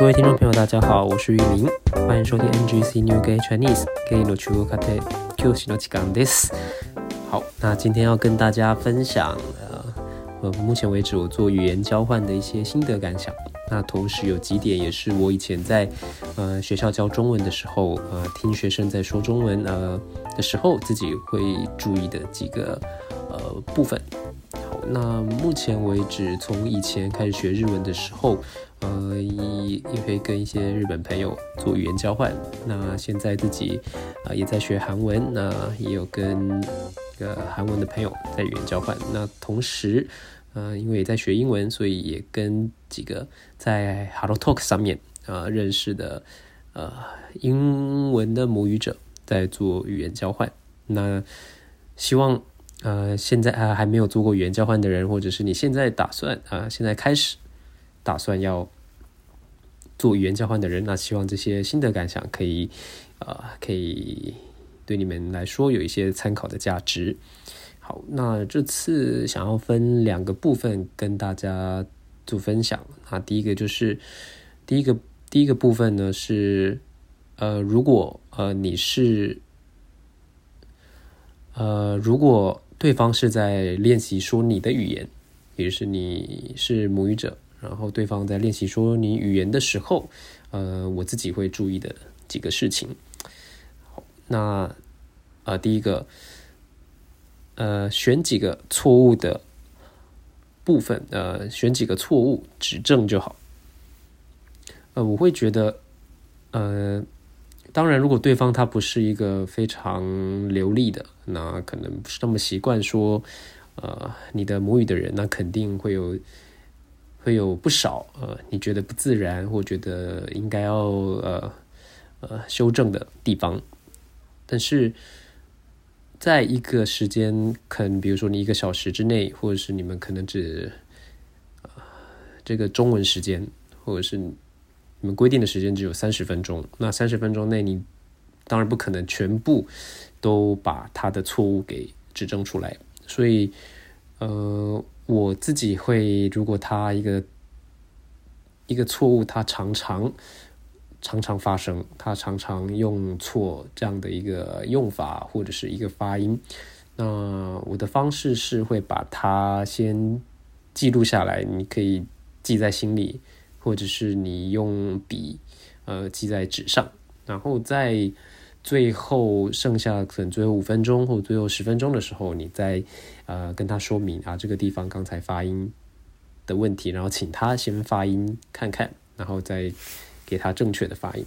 各位听众朋友，大家好，我是玉林，欢迎收听 NGC New Gay Chinese Gay no Chuo Kate Kyoshi no Chikan des。好，那今天要跟大家分享，呃，呃目前为止我做语言交换的一些心得感想。那同时有几点也是我以前在呃学校教中文的时候，呃，听学生在说中文呃的时候，自己会注意的几个呃部分。那目前为止，从以前开始学日文的时候，呃，也也会跟一些日本朋友做语言交换。那现在自己啊也在学韩文，那也有跟一个韩文的朋友在语言交换。那同时，呃，因为也在学英文，所以也跟几个在 Hello Talk 上面呃认识的呃英文的母语者在做语言交换。那希望。呃，现在啊还没有做过语言交换的人，或者是你现在打算啊现在开始打算要做语言交换的人，那希望这些心得感想可以呃可以对你们来说有一些参考的价值。好，那这次想要分两个部分跟大家做分享啊，第一个就是第一个第一个部分呢是呃如果呃你是呃如果对方是在练习说你的语言，也就是你是母语者，然后对方在练习说你语言的时候，呃，我自己会注意的几个事情。那呃，第一个，呃，选几个错误的部分，呃，选几个错误指正就好。呃，我会觉得，呃。当然，如果对方他不是一个非常流利的，那可能不是那么习惯说，呃，你的母语的人，那肯定会有会有不少呃，你觉得不自然或觉得应该要呃呃修正的地方。但是，在一个时间，可能比如说你一个小时之内，或者是你们可能只这个中文时间，或者是。你们规定的时间只有三十分钟，那三十分钟内，你当然不可能全部都把他的错误给指正出来。所以，呃，我自己会，如果他一个一个错误，他常常常常发生，他常常用错这样的一个用法或者是一个发音，那我的方式是会把它先记录下来，你可以记在心里。或者是你用笔，呃，记在纸上，然后在最后剩下可能最后五分钟或最后十分钟的时候，你再呃跟他说明啊，这个地方刚才发音的问题，然后请他先发音看看，然后再给他正确的发音。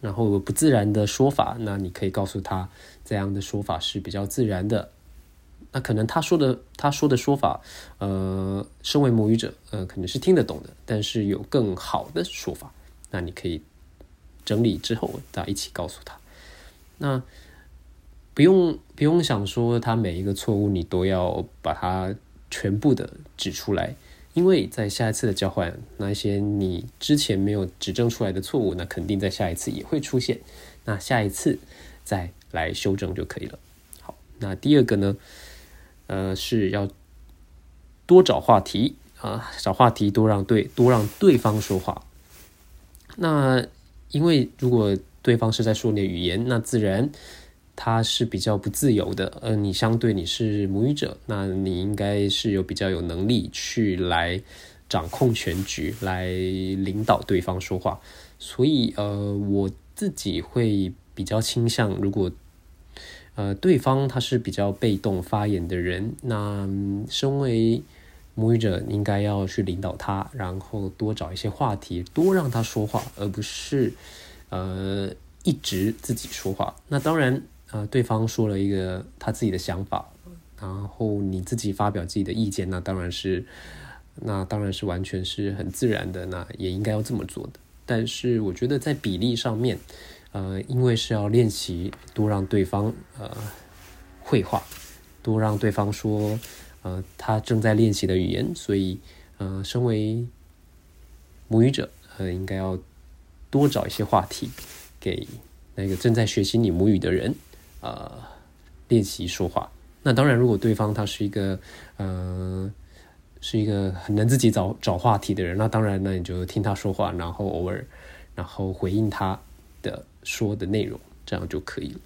然后不自然的说法，那你可以告诉他这样的说法是比较自然的。那可能他说的他说的说法，呃，身为母语者，呃，可能是听得懂的，但是有更好的说法，那你可以整理之后，大家一起告诉他。那不用不用想说他每一个错误你都要把它全部的指出来，因为在下一次的交换，那些你之前没有指正出来的错误，那肯定在下一次也会出现，那下一次再来修正就可以了。好，那第二个呢？呃，是要多找话题啊，找话题多让对多让对方说话。那因为如果对方是在说你的语言，那自然他是比较不自由的。呃，你相对你是母语者，那你应该是有比较有能力去来掌控全局，来领导对方说话。所以呃，我自己会比较倾向如果。呃，对方他是比较被动发言的人，那身为母语者应该要去领导他，然后多找一些话题，多让他说话，而不是呃一直自己说话。那当然，呃，对方说了一个他自己的想法，然后你自己发表自己的意见，那当然是那当然是完全是很自然的，那也应该要这么做的。但是我觉得在比例上面。呃，因为是要练习多让对方呃会话，多让对方说呃他正在练习的语言，所以呃，身为母语者呃，应该要多找一些话题给那个正在学习你母语的人呃练习说话。那当然，如果对方他是一个呃是一个很能自己找找话题的人，那当然呢，你就听他说话，然后偶尔然后回应他说的内容，这样就可以了。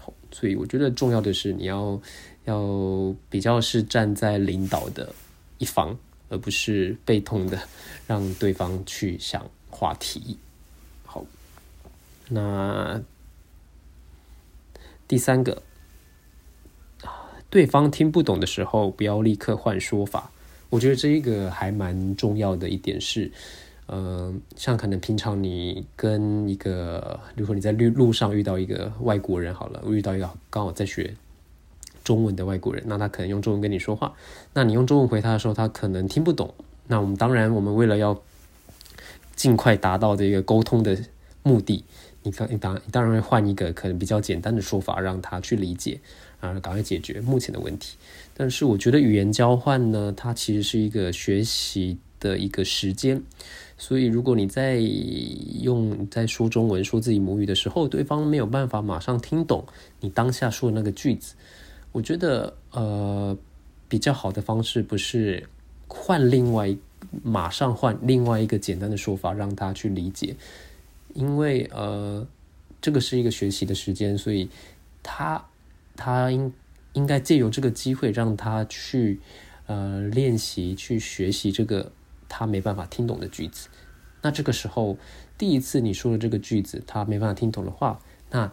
好，所以我觉得重要的是你要要比较是站在领导的一方，而不是被动的让对方去想话题。好，那第三个。对方听不懂的时候，不要立刻换说法。我觉得这一个还蛮重要的一点是，嗯，像可能平常你跟一个，比如说你在路路上遇到一个外国人，好了，遇到一个刚好在学中文的外国人，那他可能用中文跟你说话，那你用中文回他的时候，他可能听不懂。那我们当然，我们为了要尽快达到这个沟通的目的，你当你当你当然会换一个可能比较简单的说法，让他去理解。啊，赶快解决目前的问题。但是我觉得语言交换呢，它其实是一个学习的一个时间。所以如果你在用在说中文、说自己母语的时候，对方没有办法马上听懂你当下说的那个句子，我觉得呃比较好的方式不是换另外马上换另外一个简单的说法让他去理解，因为呃这个是一个学习的时间，所以他。他应应该借由这个机会，让他去呃练习、去学习这个他没办法听懂的句子。那这个时候，第一次你说的这个句子他没办法听懂的话，那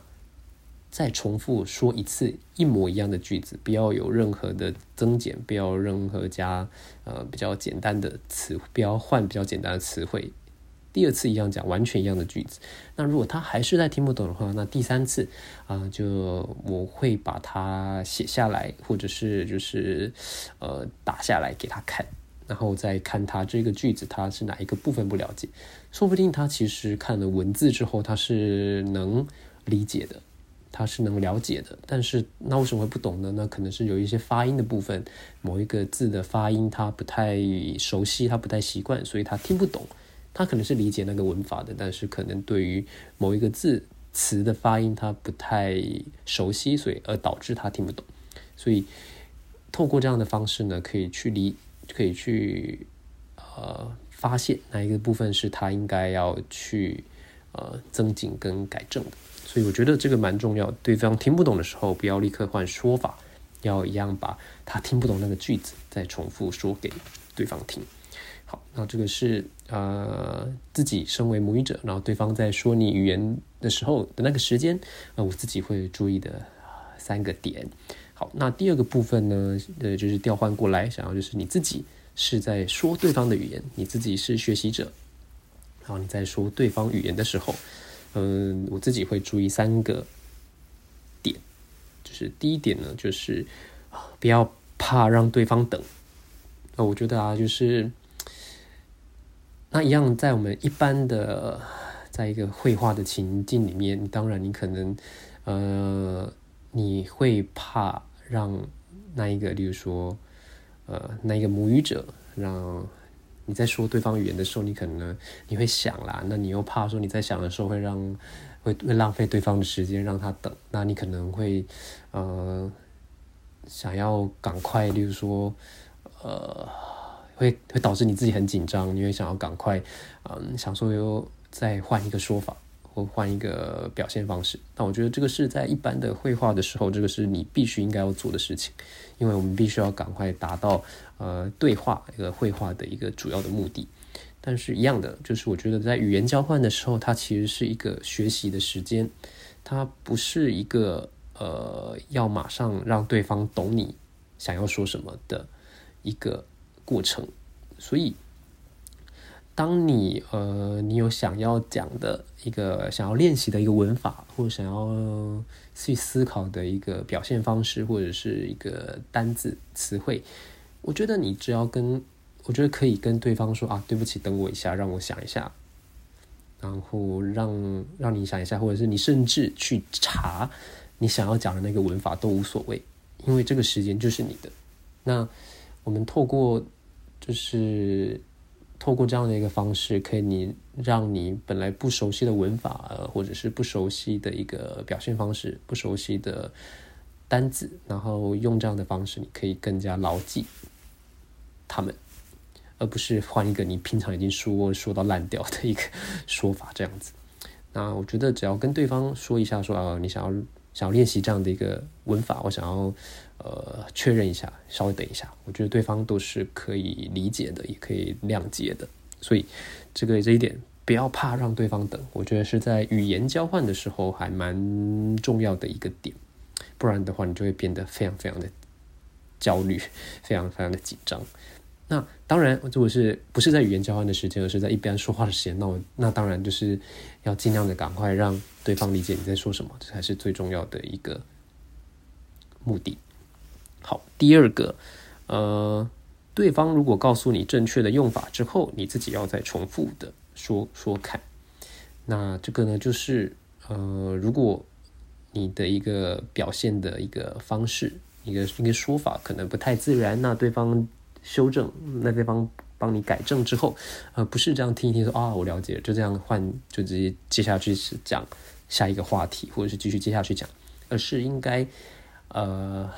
再重复说一次一模一样的句子，不要有任何的增减，不要任何加呃比较简单的词，不要换比较简单的词汇。第二次一样讲完全一样的句子，那如果他还是在听不懂的话，那第三次啊，就我会把它写下来，或者是就是呃打下来给他看，然后再看他这个句子他是哪一个部分不了解，说不定他其实看了文字之后他是能理解的，他是能了解的，但是那为什么会不懂呢？那可能是有一些发音的部分，某一个字的发音他不太熟悉，他不太习惯，所以他听不懂。他可能是理解那个文法的，但是可能对于某一个字词的发音他不太熟悉，所以而导致他听不懂。所以透过这样的方式呢，可以去理，可以去呃发现哪一个部分是他应该要去呃增进跟改正的。所以我觉得这个蛮重要。对方听不懂的时候，不要立刻换说法，要一样把他听不懂那个句子再重复说给对方听。好，那这个是呃自己身为母语者，然后对方在说你语言的时候的那个时间，呃，我自己会注意的三个点。那第二个部分呢，呃，就是调换过来，想要就是你自己是在说对方的语言，你自己是学习者，然后你在说对方语言的时候，嗯，我自己会注意三个点，就是第一点呢，就是不要怕让对方等。那我觉得啊，就是。那一样，在我们一般的，在一个绘画的情境里面，当然你可能，呃，你会怕让那一个，例如说，呃，那一个母语者，让你在说对方语言的时候，你可能你会想啦，那你又怕说你在想的时候会让会会浪费对方的时间，让他等，那你可能会呃想要赶快，例如说，呃。会会导致你自己很紧张，你会想要赶快，嗯，想说又再换一个说法或换一个表现方式。但我觉得这个是在一般的绘画的时候，这个是你必须应该要做的事情，因为我们必须要赶快达到呃对话一个绘画的一个主要的目的。但是，一样的，就是我觉得在语言交换的时候，它其实是一个学习的时间，它不是一个呃要马上让对方懂你想要说什么的一个。过程，所以，当你呃，你有想要讲的一个想要练习的一个文法，或者想要去思考的一个表现方式，或者是一个单字词汇，我觉得你只要跟我觉得可以跟对方说啊，对不起，等我一下，让我想一下，然后让让你想一下，或者是你甚至去查你想要讲的那个文法都无所谓，因为这个时间就是你的。那我们透过就是透过这样的一个方式，可以你让你本来不熟悉的文法，或者是不熟悉的一个表现方式，不熟悉的单字，然后用这样的方式，你可以更加牢记他们，而不是换一个你平常已经说说到烂掉的一个说法这样子。那我觉得只要跟对方说一下，说啊，你想要想要练习这样的一个文法，我想要呃确认一下，稍微等一下，我觉得对方都是可以理解的，也可以谅解的。所以这个这一点不要怕让对方等，我觉得是在语言交换的时候还蛮重要的一个点，不然的话你就会变得非常非常的焦虑，非常非常的紧张。那当然，如果是不是在语言交换的时间，而是在一边说话的时间，那我那当然就是要尽量的赶快让对方理解你在说什么，这才是最重要的一个目的。好，第二个，呃。对方如果告诉你正确的用法之后，你自己要再重复的说说看。那这个呢，就是呃，如果你的一个表现的一个方式，一个一个说法可能不太自然，那对方修正，那对方帮你改正之后，呃，不是这样听一听说啊，我了解，就这样换，就直接接下去是讲下一个话题，或者是继续接下去讲，而是应该呃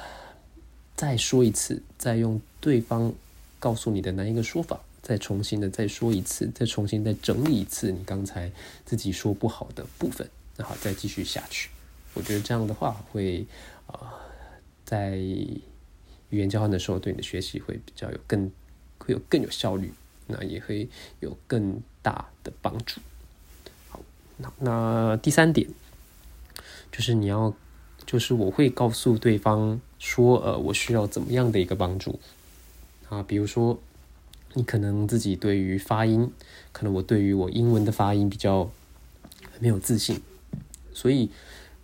再说一次，再用对方。告诉你的那一个说法，再重新的再说一次，再重新再整理一次你刚才自己说不好的部分，然后再继续下去。我觉得这样的话会啊，在语言交换的时候，对你的学习会比较有更会有更有效率，那也会有更大的帮助。好，那那第三点就是你要，就是我会告诉对方说，呃，我需要怎么样的一个帮助。啊，比如说，你可能自己对于发音，可能我对于我英文的发音比较没有自信，所以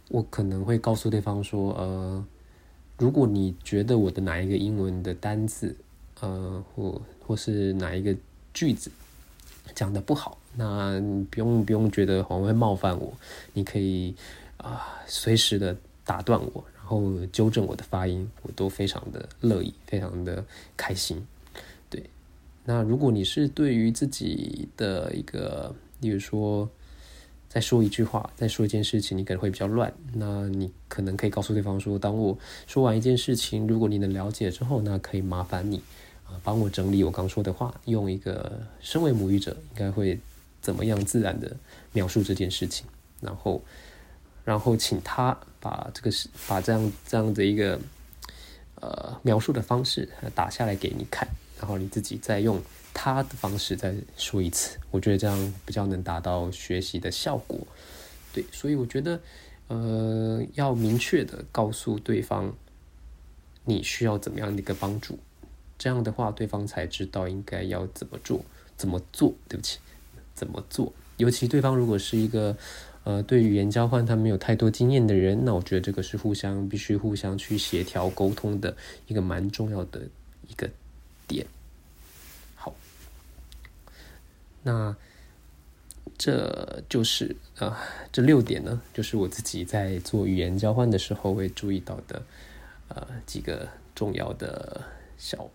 我可能会告诉对方说，呃，如果你觉得我的哪一个英文的单字，呃，或或是哪一个句子讲的不好，那你不用不用觉得好像会冒犯我，你可以啊，随时的打断我。然后纠正我的发音，我都非常的乐意，非常的开心。对，那如果你是对于自己的一个，例如说，再说一句话，再说一件事情，你可能会比较乱，那你可能可以告诉对方说，当我说完一件事情，如果你能了解之后，那可以麻烦你啊，帮我整理我刚说的话，用一个身为母语者应该会怎么样自然的描述这件事情，然后。然后请他把这个是把这样这样的一个呃描述的方式打下来给你看，然后你自己再用他的方式再说一次，我觉得这样比较能达到学习的效果。对，所以我觉得呃要明确的告诉对方你需要怎么样的一个帮助，这样的话对方才知道应该要怎么做怎么做。对不起，怎么做？尤其对方如果是一个。呃，对语言交换他没有太多经验的人，那我觉得这个是互相必须互相去协调沟通的一个蛮重要的一个点。好，那这就是啊，这六点呢，就是我自己在做语言交换的时候会注意到的呃几个重要的小，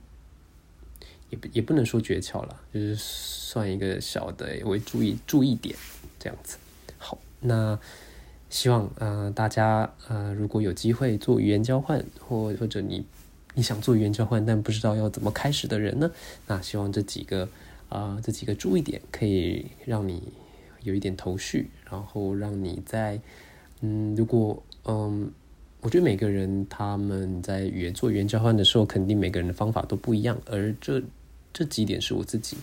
也不也不能说诀窍了，就是算一个小的为注意注意点这样子。那希望呃大家呃如果有机会做语言交换，或或者你你想做语言交换但不知道要怎么开始的人呢，那希望这几个啊这几个注意点可以让你有一点头绪，然后让你在嗯如果嗯我觉得每个人他们在语言做语言交换的时候，肯定每个人的方法都不一样，而这这几点是我自己。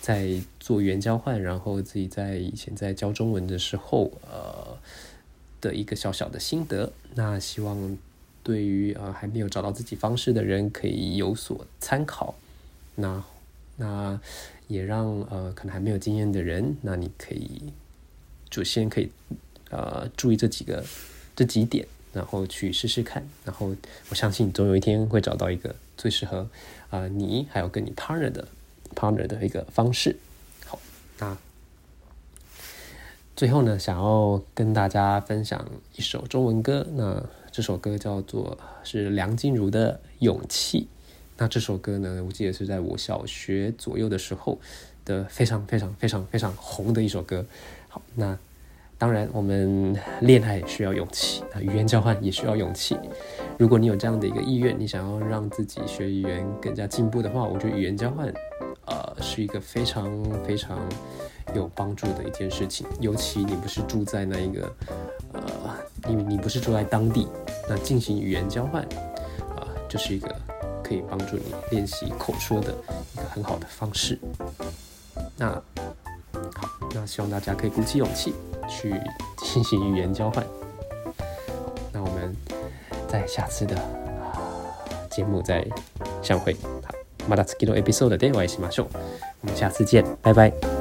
在做语言交换，然后自己在以前在教中文的时候，呃，的一个小小的心得。那希望对于呃还没有找到自己方式的人可以有所参考。那那也让呃可能还没有经验的人，那你可以就先可以呃注意这几个这几点，然后去试试看。然后我相信总有一天会找到一个最适合啊你还有跟你 partner 的。Partner 的一个方式，好，那最后呢，想要跟大家分享一首中文歌，那这首歌叫做是梁静茹的《勇气》。那这首歌呢，我记得是在我小学左右的时候的非常非常非常非常红的一首歌。好，那当然我们恋爱需要勇气，那语言交换也需要勇气。如果你有这样的一个意愿，你想要让自己学语言更加进步的话，我觉得语言交换。呃，是一个非常非常有帮助的一件事情。尤其你不是住在那一个，呃，你你不是住在当地，那进行语言交换，啊，就是一个可以帮助你练习口说的一个很好的方式。那好，那希望大家可以鼓起勇气去进行语言交换。那我们在下次的节目再相会。また次のエピソードでお会いしましょう。我们下次见，拜拜。